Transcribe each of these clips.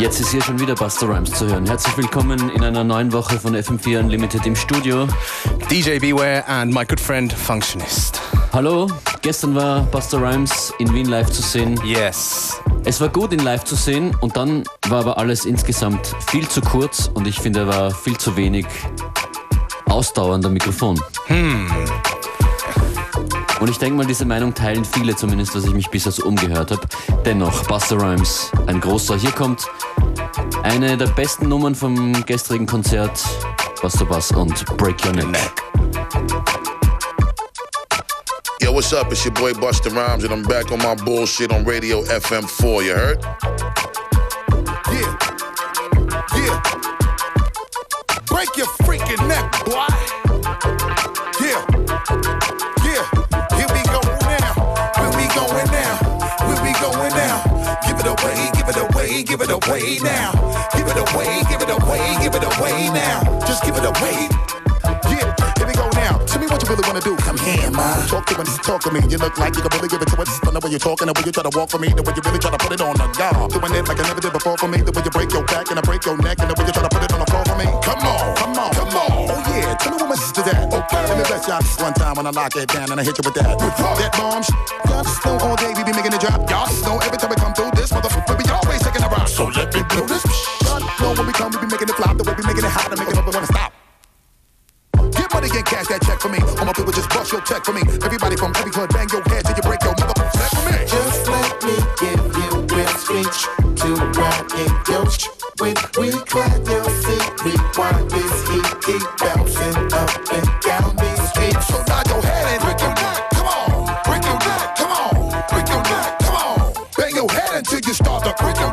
Jetzt ist hier schon wieder Buster Rhymes zu hören. Herzlich willkommen in einer neuen Woche von FM4 Unlimited im Studio. DJ Beware and my good friend Functionist. Hallo, gestern war Buster Rhymes in Wien live zu sehen. Yes. Es war gut, ihn live zu sehen und dann war aber alles insgesamt viel zu kurz und ich finde, er war viel zu wenig ausdauernder Mikrofon. Hm. Und ich denke mal, diese Meinung teilen viele, zumindest was ich mich bisher so umgehört habe. Dennoch, Buster Rhymes, ein großer. Hier kommt eine der besten Nummern vom gestrigen Konzert, Buster Bass und Break Your Neck. Yo, what's up? It's your boy Busta Rhymes, and I'm back on my bullshit on Radio FM4. You heard? Away now. Give it away, give it away, give it away now. Just give it away. Yeah. Here we go now. Tell me what you really wanna do. Come here, man. Talk to me, talk to me. You look like you can really give it to us. Don't know when you're talking, the way you try to walk for me, the way you really try to put it on the guard. Doing it like I never did before for me, the way you break your back and I break your neck, and the way you try to put it on the floor for me. Come on, come on, come on. Oh yeah, tell me what my sister's at. Okay, let me bless y'all this one time when I lock it down and I hit you with that. That bomb, y'all just know all day we be making it drop. Y'all just know every time we come through this motherfucker, we always taking a rock. So let blow this. Know when we come, we be making it flop, the way we making it hot and making it wanna stop. Get money and cash that check for me. All my people just bust your check for me. Everybody from every hood, bang your head till you break your motherfucking neck for me. Just let me give you real speech to in your sh- When we clap your seat, we want this heat keep bouncing up and down these streets. So nod your head and break your neck. Come on, break your neck. Come on, break your neck. Come on, bang your head until you start to break your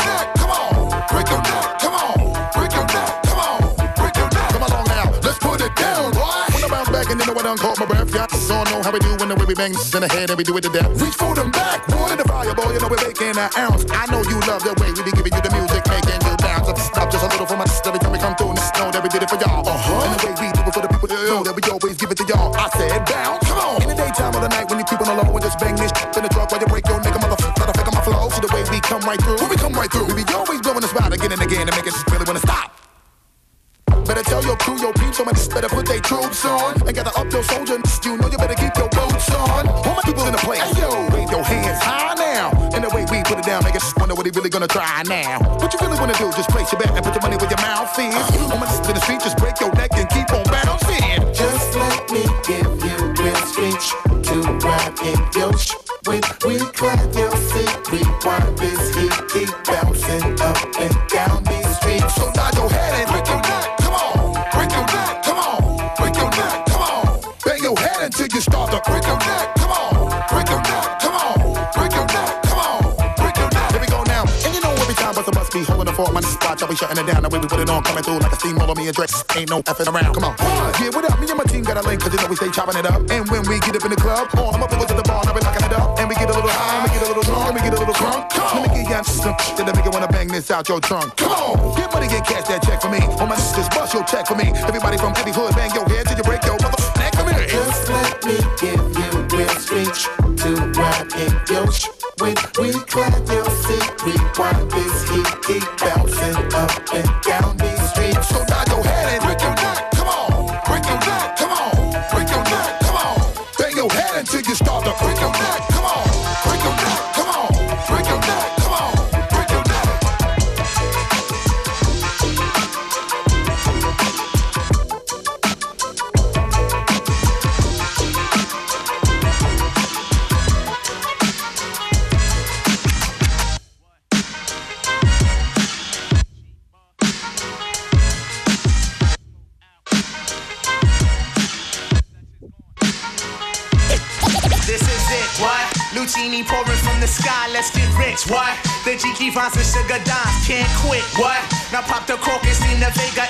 So I know how we do when the way we bang this in the head and we do it to death. Reach for them back, in the fire, boy. You know we're making an ounce. I know you love the way we be giving you the music, making you bounce. Up, stop just a little for my sister every time we come through. And know that we did it for y'all. Uh-huh. And the way we do it for the people, know that we always give it to y'all. I said bounce, come on. In the daytime or the night when you keep on the low and just bang this in the truck while you break your nigga motherfucker. Let fake on my flow. See the way we come right through. When we come right through, we be always blowing the spot again and again and make it really wanna stop. Better tell your crew, your peeps, somebody better put their troops on. And gather up your soldiers, you know you better keep your boots on. All my people in the place, yo, wave your hands high now. And the way we put it down, make us wonder what he really gonna try now. What you really wanna do, just place your bet and put your money where your mouth is. On my in the street, just break your neck and keep on bouncing. Just let me give you real speech to ride in your sh- When we clap your seat, we want this heat keep bouncing up and down shutting it down. The way we put it on, coming through like a steamroller. Me and Drex ain't no effing around. Come on, yeah, what up? Me and my team got a link, cause you know we stay chopping it up. And when we get up in the club, all I'm up to the bar, and I be locking it up. And we get a little high, and we get a little drunk, and we get a little drunk. Let me get you some shit that make you wanna bang this out your trunk. Come on, get money get cash that check for me. All my sisters, bust your check for me. Everybody from every hood, bang your head till you break your motherfucking neck for me. Just let me give you real speech to ride in your When we clap your seat, we want this heat keep bouncing up and down these streets. So nod your head and break your Finds and sugar dimes, can't quit, what? Now pop the crocus in the Vega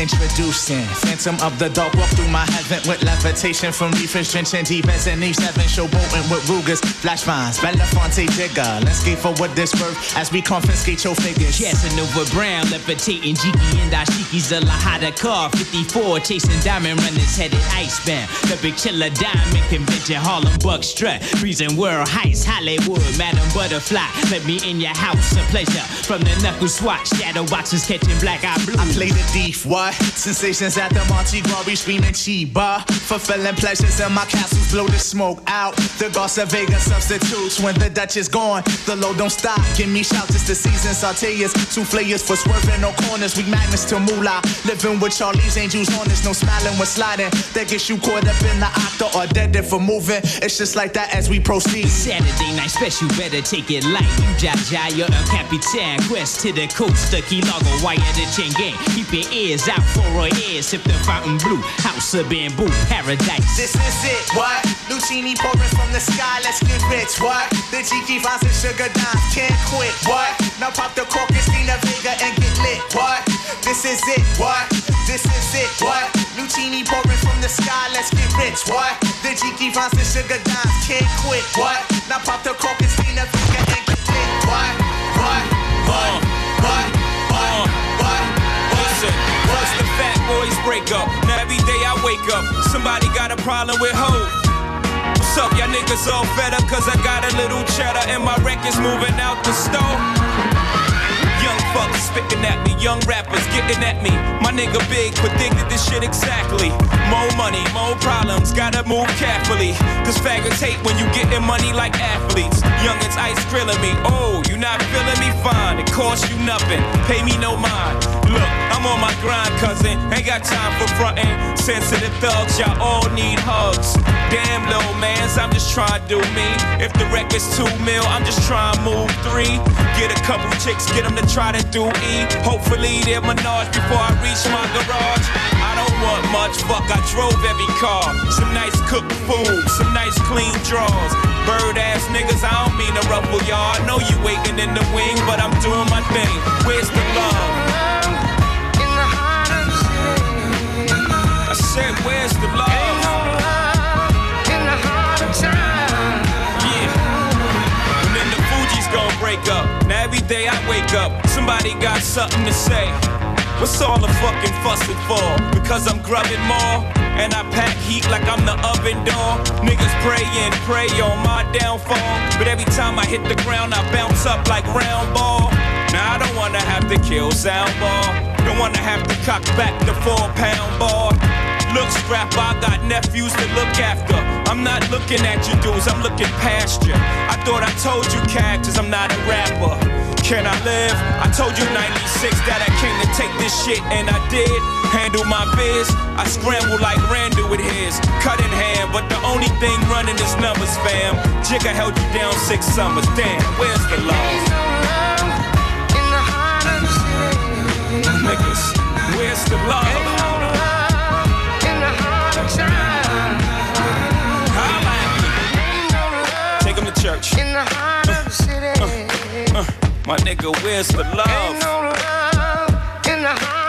Introducing Phantom of the Dark. Walk through my heaven with levitation from reefers drenching deep as an E7. Showboating with Rugers, flash vines, Belafonte Jigger. Let's get for what this worth as we confiscate your figures. Casanova Brown, levitating Jiki and Dashiki's a Lahada car. 54, chasing diamond runners headed icebound. The big chiller diamond convention, Harlem Buck strut. Freezing world heights, Hollywood, Madam Butterfly. Let me in your house, a pleasure. From the knuckle swatch, shadow boxes catching black eye blue. I play the thief, Sensations at the Monte we screaming Chiba. Fulfilling pleasures in my castles, blow the smoke out. The Garza Vega substitutes when the Dutch is gone. The load don't stop, give me shouts, it's the season. Sauteas, souffleurs for swerving no corners. We magnets to moolah. Living with Charlie's angels on this, no smiling when sliding. That gets you caught up in the octa or dead if for moving. It's just like that as we proceed. Saturday night special, better take it light. You Jaja, you're a Capitan. Quest to the coast, the Key Largo, wire the chain gang. Keep your ears out for a ear, sip the fountain blue. House of bamboo, paradise. This is it, what? Lucini pouring from the sky, let's get rich, what? The Jiki vines and sugar dimes, can't quit, what? Now pop the cork, Christina Vega and get lit, what? This is it, what? This is it, what? Lucini pouring from the sky, let's get rich, what? The Jiki vines and sugar dimes, can't quit, what? Now pop the cork, Christina Vega and get lit, what? What? What? What? What? Break up, now every day I wake up, somebody got a problem with hope. What's up, y'all niggas all fed up cause I got a little cheddar and my record's moving out the store? Young fuckers spitting at me, young rappers getting at me. My nigga big predicted this shit exactly. More money, more problems, gotta move carefully. Cause faggots hate when you getting money like athletes. Youngins ice grilling me, oh, you not feeling me fine. It costs you nothing, pay me no mind. Look, I'm on my grind, cousin. Ain't got time for frontin'. Sensitive thugs, y'all all need hugs. Damn, little mans, I'm just trying to do me. If the record's two mil, I'm just trying to move three. Get a couple chicks, get them to try to do E. Hopefully they're menage before I reach my garage. I don't want much, fuck, I drove every car. Some nice cooked food, some nice clean drawers. Bird ass niggas, I don't mean to ruffle y'all. I know you waiting in the wing, but I'm doing my thing. Where's the love? I said, where's the love? Every day I wake up, somebody got something to say. What's all the fucking fussing for? Because I'm grubbing more. And I pack heat like I'm the oven door. Niggas pray and pray on my downfall. But every time I hit the ground, I bounce up like round ball. Now I don't wanna have to kill sound ball. Don't wanna have to cock back the four pound ball. Look, scrap, I got nephews to look after. I'm not looking at you dudes, I'm looking past you. I thought I told you characters, I'm not a rapper. Can I live? I told you 96 that I came to take this shit, and I did. Handle my biz, I scramble like Randall with his. Cunningham, but the only thing running is numbers, fam. Jigga held you down six summers, damn, where's the love? Niggas, where's the love? Take 'em to church. Uh, my nigga, where's the love? Fuck,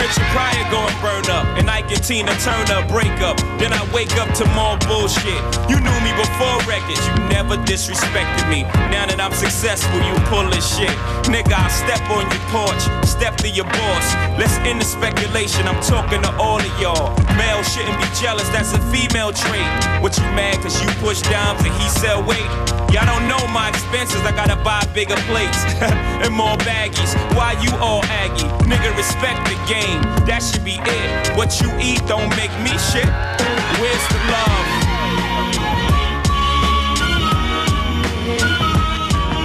Richard Pryor going burn up, and Ike and Tina Turner break up. Then I wake up to more bullshit. You knew me before records, you never disrespected me. Now that I'm successful, you pull this shit. Nigga, I step on your porch, step to your boss. Let's end the speculation, I'm talking to all of y'all. Male shouldn't be jealous, that's a female trait. What you mad cause you push dimes and he sell weight? Y'all don't know my expenses, I gotta buy bigger plates and more baggies. Why you all aggy? Nigga, respect the game, that should be it. What you eat don't make me shit. Where's the love?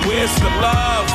Where's the love? Love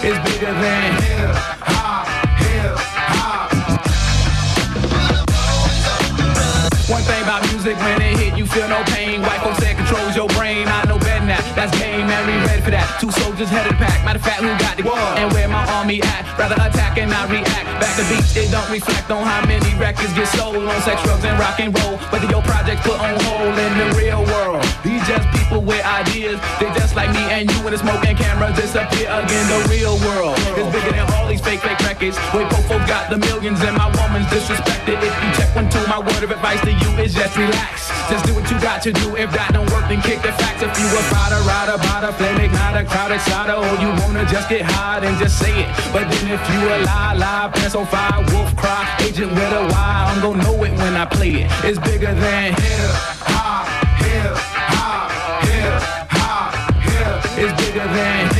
bigger than hip hop, hip hop. One thing about music, when it hit, you feel no pain. White folks say controls your brain. I know better now. That's game, man. We ready for that. Two soldiers headed pack. Matter of fact, who got the and where my army at? Rather attack and not react. Back to beats, it don't reflect on how many records get sold on sex, drugs, and rock and roll. Whether your projects put on hold in the real world. These just people with ideas. They just like me and you when the smoke and cameras disappear again. The real world is bigger than all these fake, fake records. Wait, Popo got the millions and my woman's disrespected. If you check one, two, my word of advice to you is just relax. Just do what you got to do. If that don't work, then kick the facts. If you a fighter, rider, bada, flame, ignite a crowd, excited, or you wanna just get high, then just say it. But then if you a lie, lie, on fire, wolf cry, agent with a why, I'm gonna know it when I play it. It's bigger than hip hop, hip It's bigger than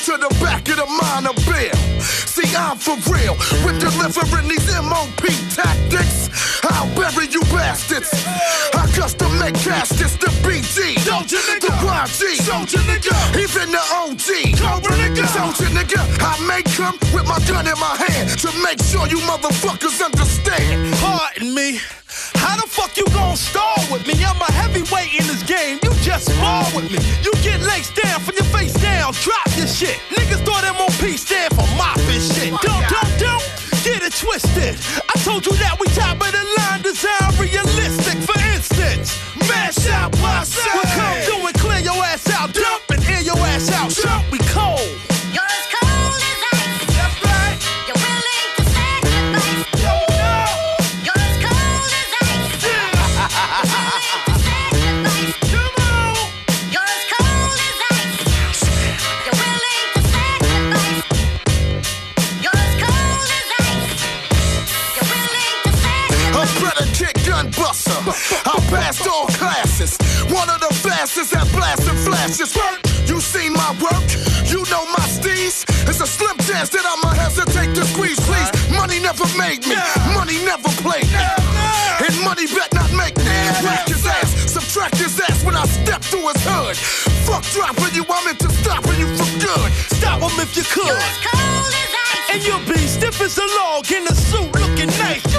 motherfuckers to the back of the minor bill. See, I'm for real with delivering these MOP tactics. I'll bury you bastards. I custom make caskets, the BG, the YG, even the OG. Soldier nigga, I make them with my gun in my hand to make sure you motherfuckers understand. Pardon me. How the fuck you gon' stall with me? I'm a heavyweight in this game. You just fall with me. You get laced down from your face down. Drop your shit. Niggas thought MOP stand for mopping shit. Don't, don't, don't get it twisted. I told you that we top of the line, design realistic. For instance, mash out my side. We come through and clear your ass out. Dump I passed all classes. One of the fastest at blasting flashes. You seen my work? You know my steez? It's a slim chance that I'ma hesitate to squeeze, please. Money never made me. Money never played me. And money bet not make me. Whack his ass, subtract his ass when I step through his hood. Fuck dropping you, I'm into stopping you for good. Stop him if you could. And you'll be stiff as a log in a suit looking nice.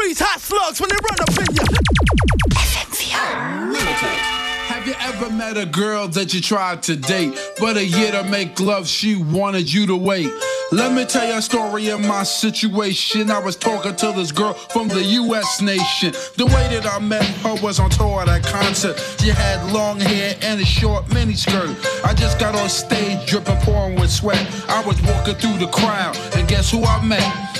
Freeze hot slugs when they run up in you. Have you ever met a girl that you tried to date, but a year to make love, she wanted you to wait? Let me tell you a story of my situation. I was talking to this girl from the US nation. The way that I met her was on tour at a concert. She had long hair and a short miniskirt. I just got on stage dripping, pouring with sweat. I was walking through the crowd, and guess who I met?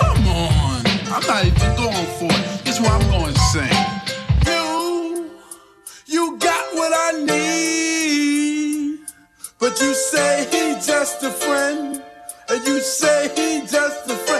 Come on. I'm not even going for it. Is what I'm going to sing. You, you got what I need. But you say he just a friend. And you say he just a friend.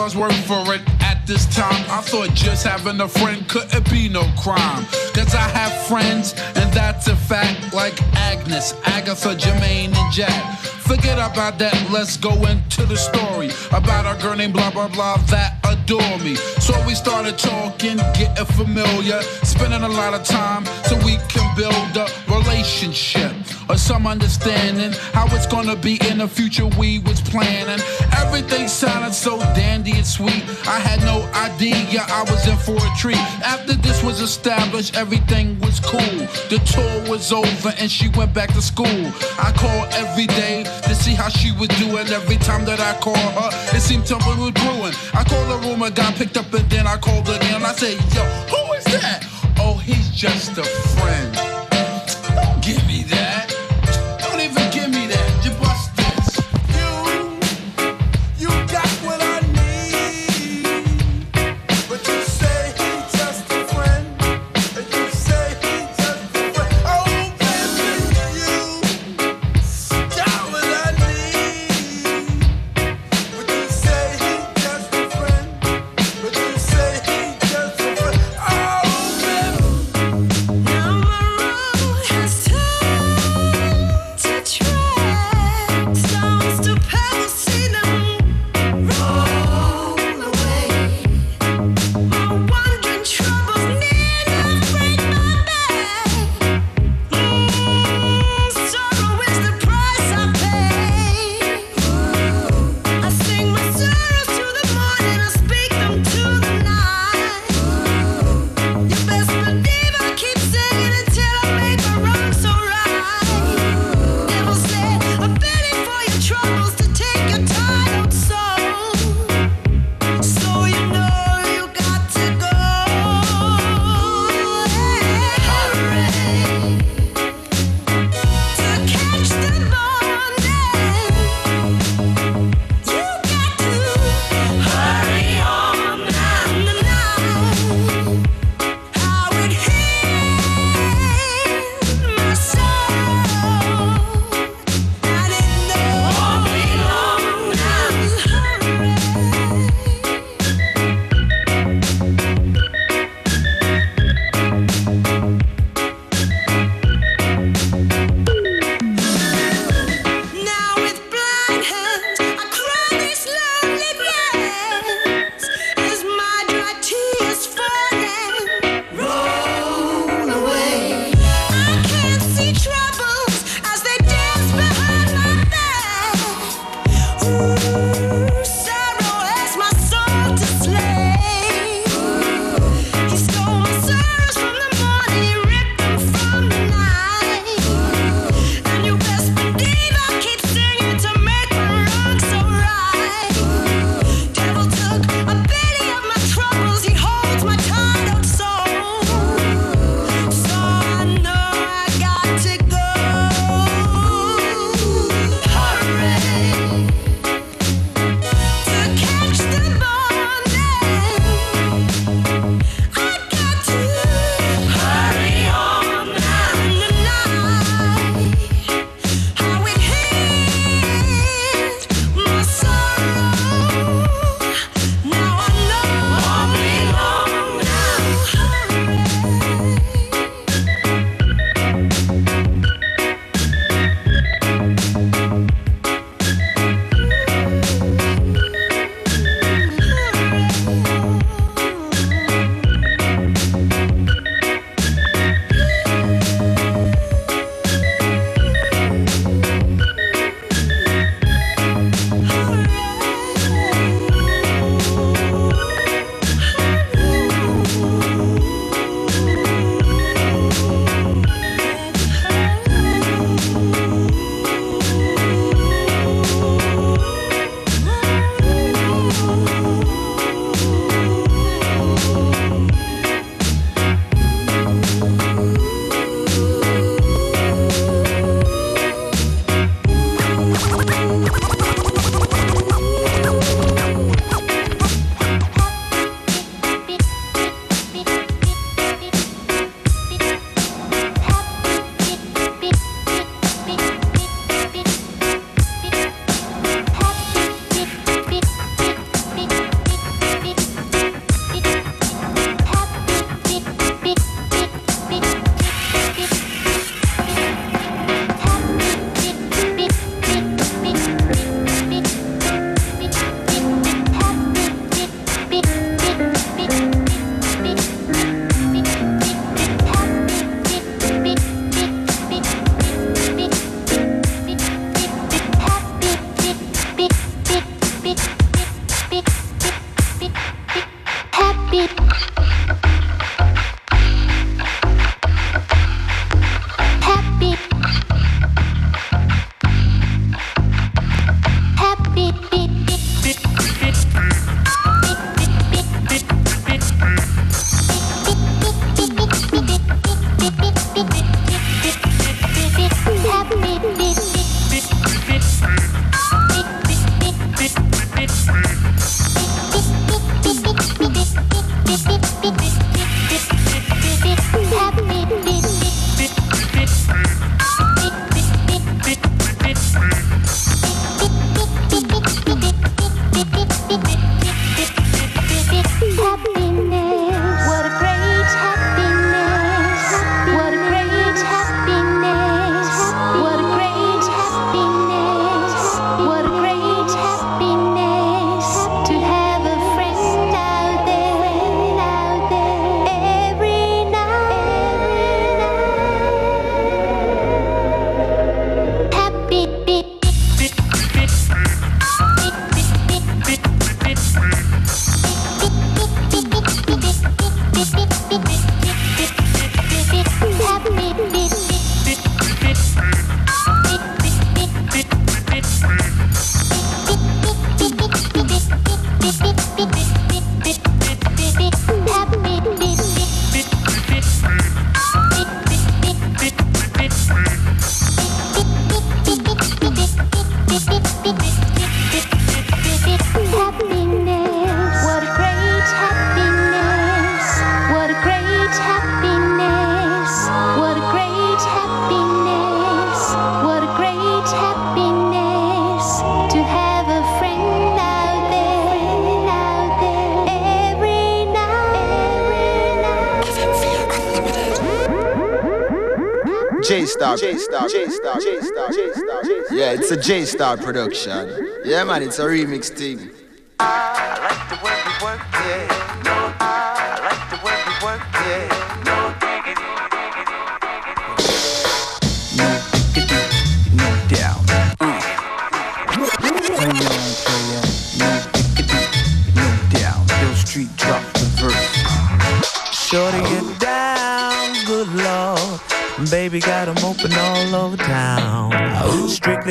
Was worth for it at this time. I thought just having a friend couldn't be no crime. Cause I have friends, and that's a fact, like Agnes, Agatha, Jermaine, and Jack. Forget about that, let's go into the story about our girl named blah blah blah that adore me. So we started talking, getting familiar, spending a lot of time so we can build a relationship or some understanding how it's gonna be in the future we was planning. Everything sounded so dandy and sweet. I had no idea I was in for a treat. After this was established, everything was cool. The tour was over and she went back to school. I called every day to see how she was doing. Every time that I call her, it seemed something was brewing. I called the room, oh a guy picked up, and then I called again. I said, Yo, who is that? Oh, he's just a friend. Don't give me that. J Star production. Yeah, man, it's a remix thing. I like the way work, yeah.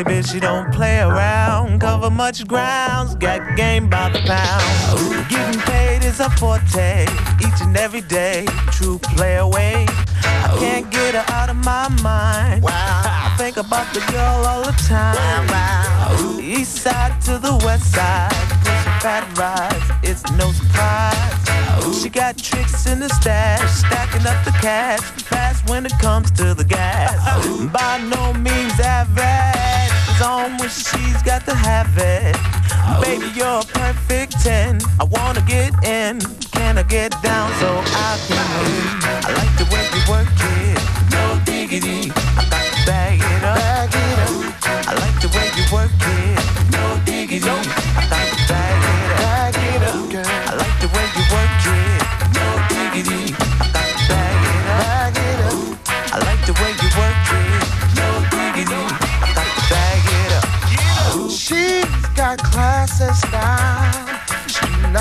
Bitch, she don't play around. Cover much grounds, got game by the pound. Getting paid is a forte, each and every day. True play away. I can't get her out of my mind. I think about the girl all the time. East side to the west side, pushing fat it's no surprise. She got tricks in the stash, stacking up the cash, fast when it comes to the gas. By no means average, on when she's got to have it. Oh. Baby, you're a perfect 10. I wanna get in, can I get down so I can win? I like the way you work it, no diggity. I got to bag it up, bag it up. I like the way you work it, no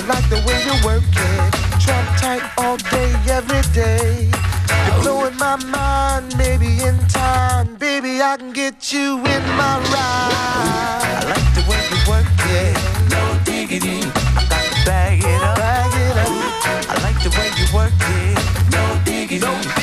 I like the way you work it, trap tight all day, every day. You're blowing my mind, maybe in time, baby I can get you in my ride. I like the way you work it, no diggity. I got to bag it up, bag it up. I like the way you work it, no diggity. I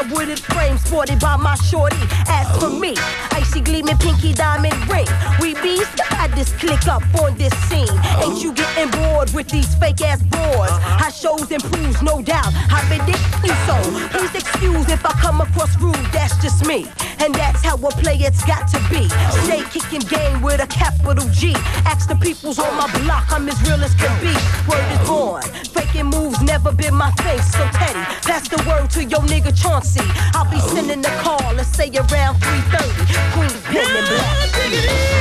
Cartier wooded frame, sported by my shorty. As for me, icy gleaming pinky diamond ring. We bees got this click up on this scene. Ain't you getting bored with these fake ass broads? Uh-huh. How shows improves, no doubt. I predict you so. Please excuse if I come across rude, that's just me. And that's how a play it's got to be. Stay kicking game with a capital G. Ask the peoples on my block, I'm as real as can be. Word is born. Faking moves never been my thing. So Teddy, pass the word to your nigga Chauncey. I'll be sending the call, let's say around 3:30. Queen and Black.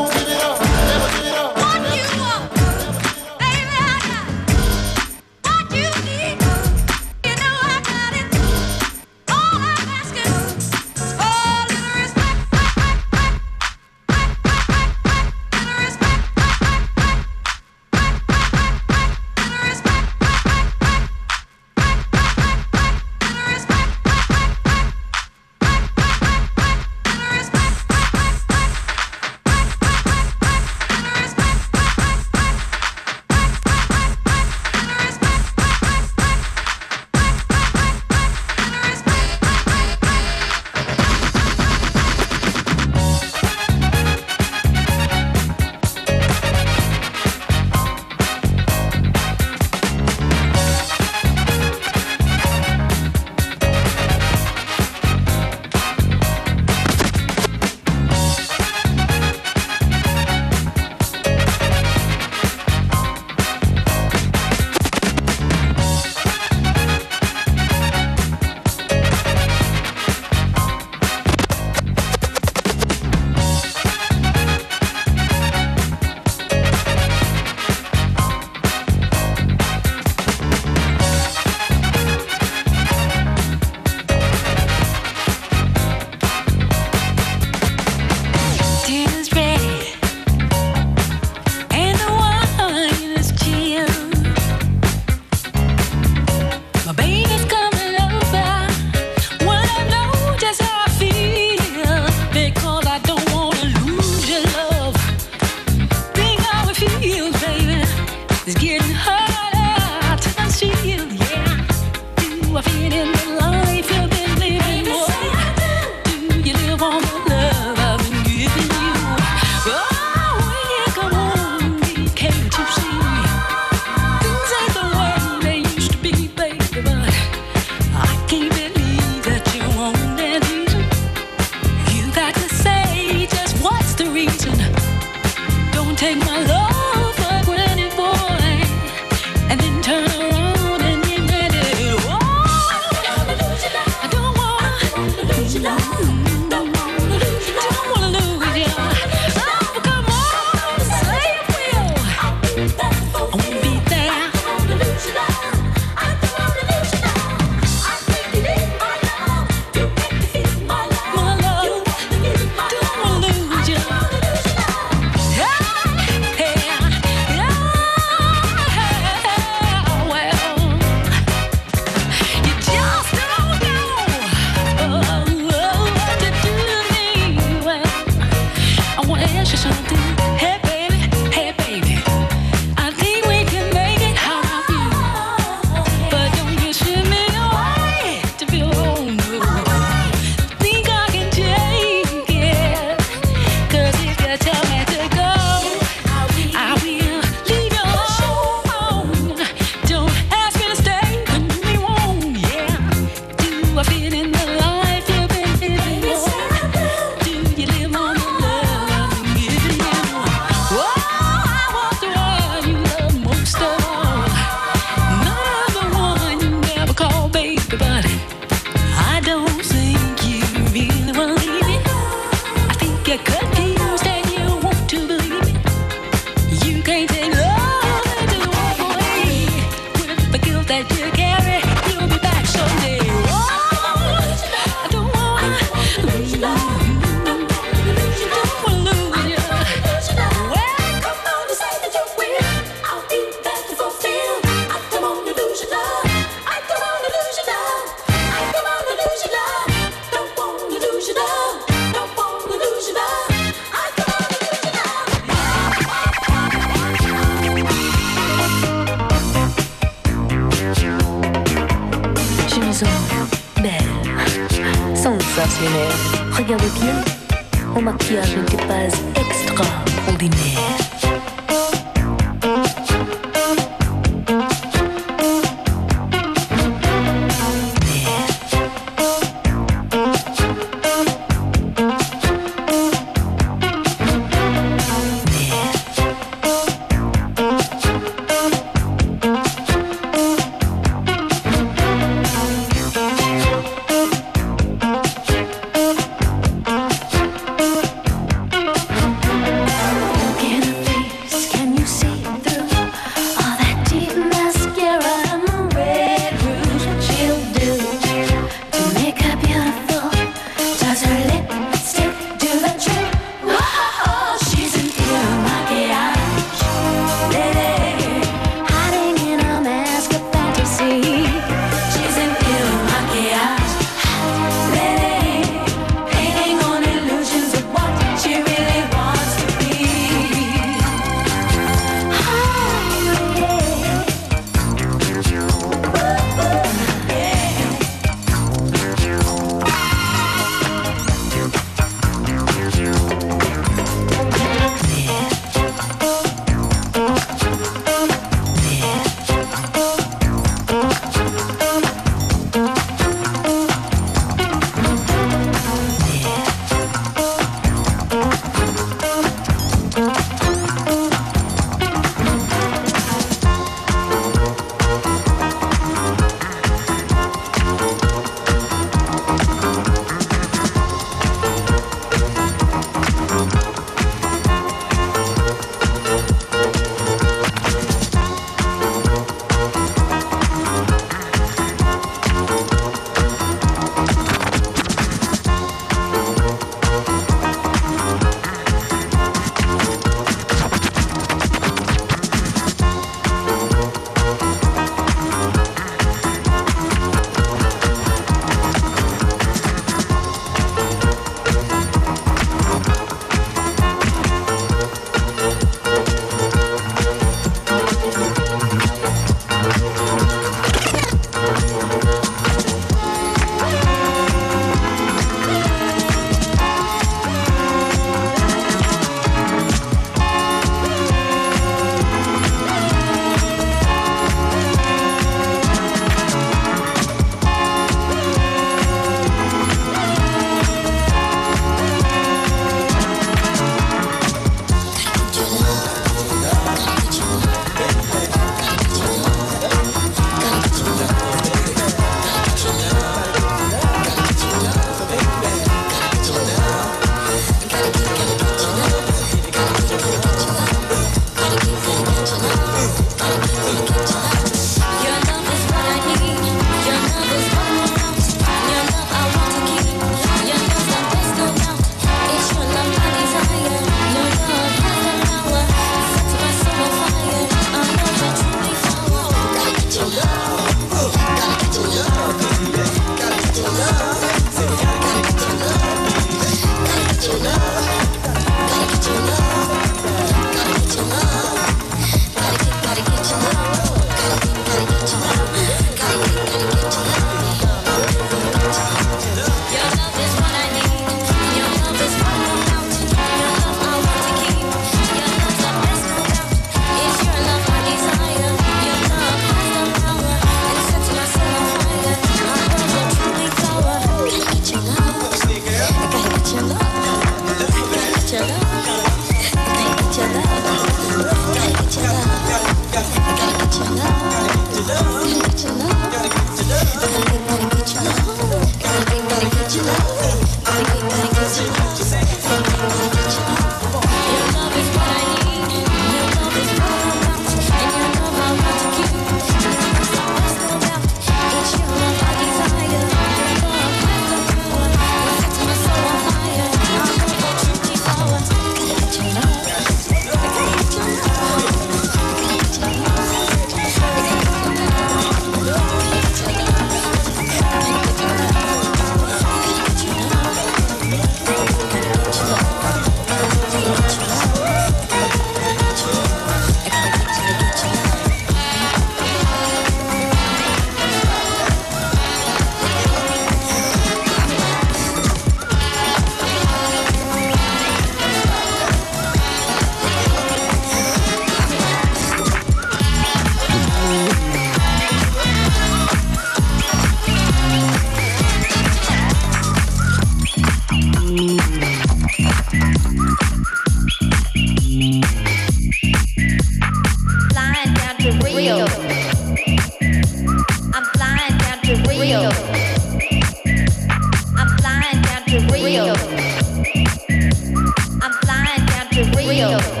To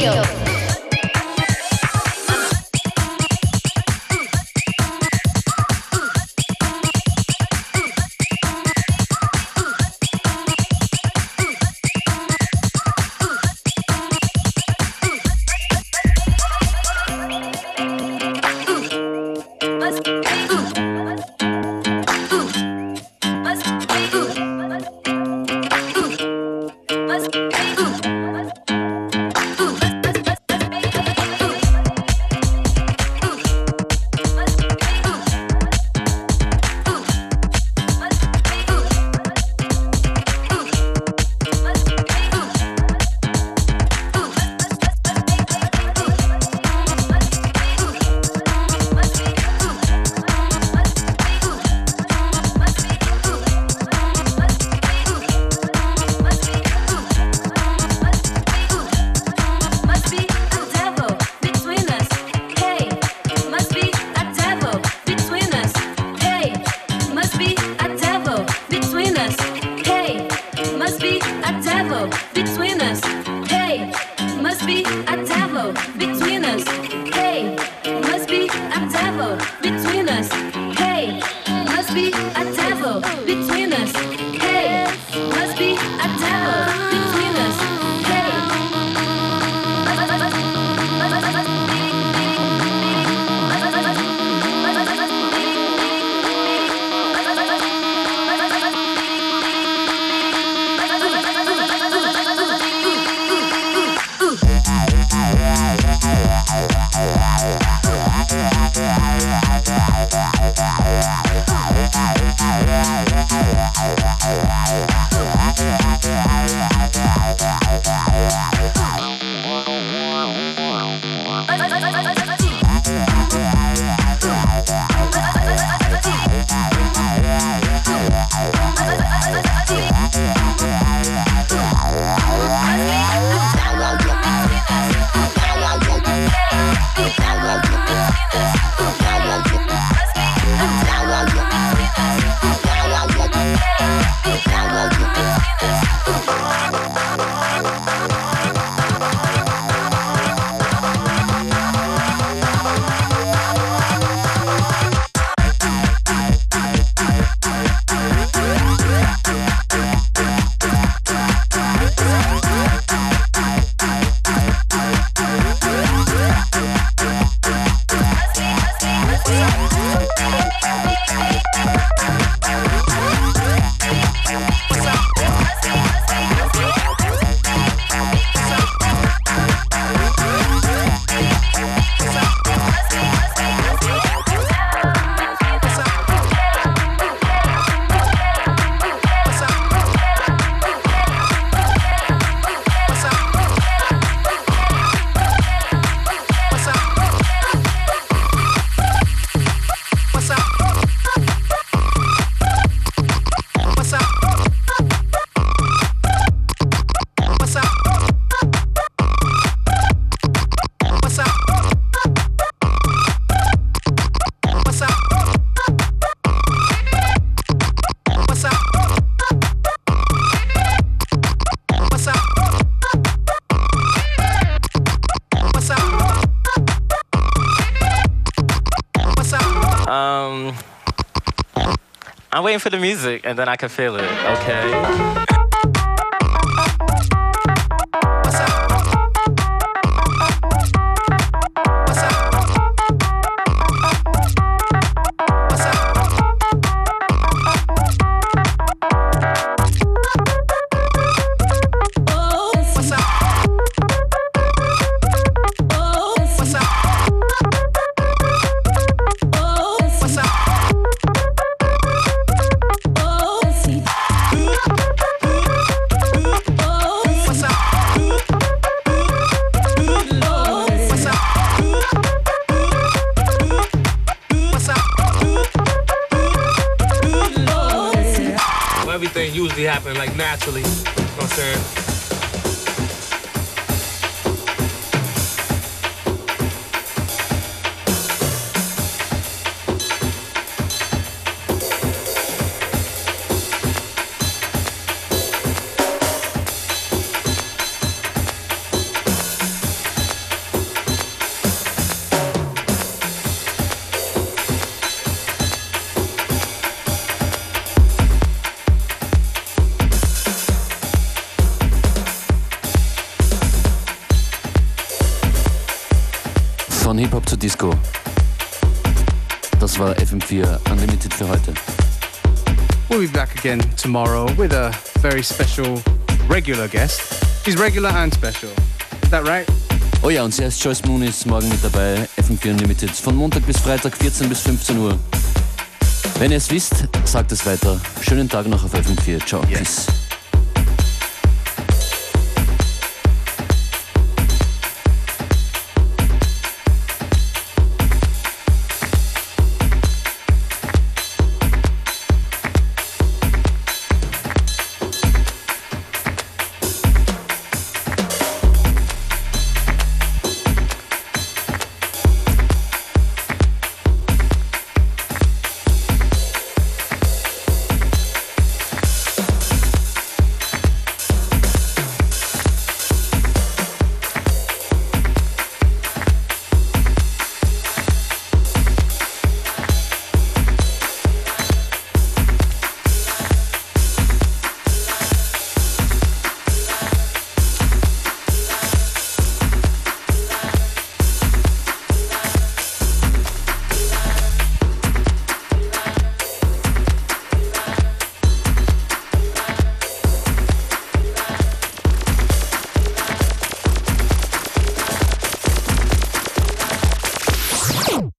down waiting for the music and then I can feel it, okay? Hip-Hop zu Disco. Das war FM4 Unlimited für heute. We'll be back again tomorrow with a very special regular guest. She's regular and special. Is that right? Oh ja, und sie heißt Joyce Moon, ist morgen mit dabei, FM4 Unlimited, von Montag bis Freitag, 14 bis 15 Uhr. Wenn ihr es wisst, sagt es weiter. Schönen Tag noch auf FM4. Ciao. Peace.